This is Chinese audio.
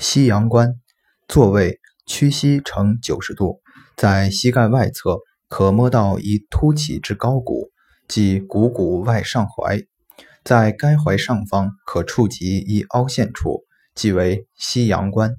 西阳关座位屈膝呈九十度在膝盖外侧可摸到一凸起之高骨即股骨外上踝在该踝上方可触及一凹陷处即为西阳关。